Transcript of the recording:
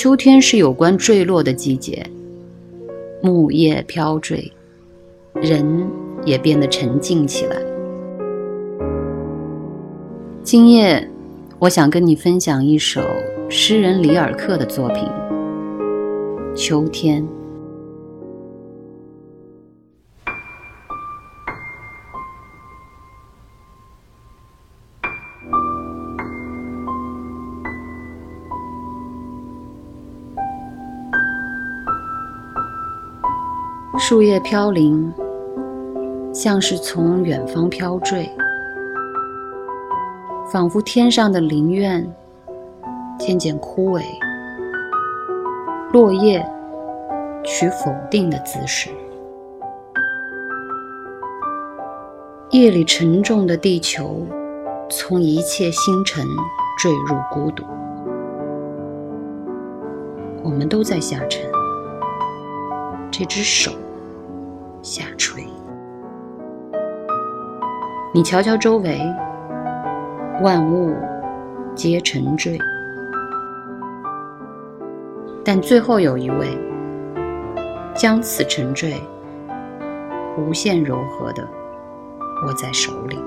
秋天是有关坠落的季节，木叶飘坠，人也变得沉静起来。今夜，我想跟你分享一首诗人里尔克的作品《秋天》。树叶飘零，像是从远方飘坠，仿佛天上的林苑渐渐枯萎，落叶取否定的姿势。夜里沉重的地球，从一切星辰坠入孤独，我们都在下沉，这只手。下垂，你瞧瞧周围，万物皆沉坠，但最后有一位将此沉坠无限柔和的握在手里。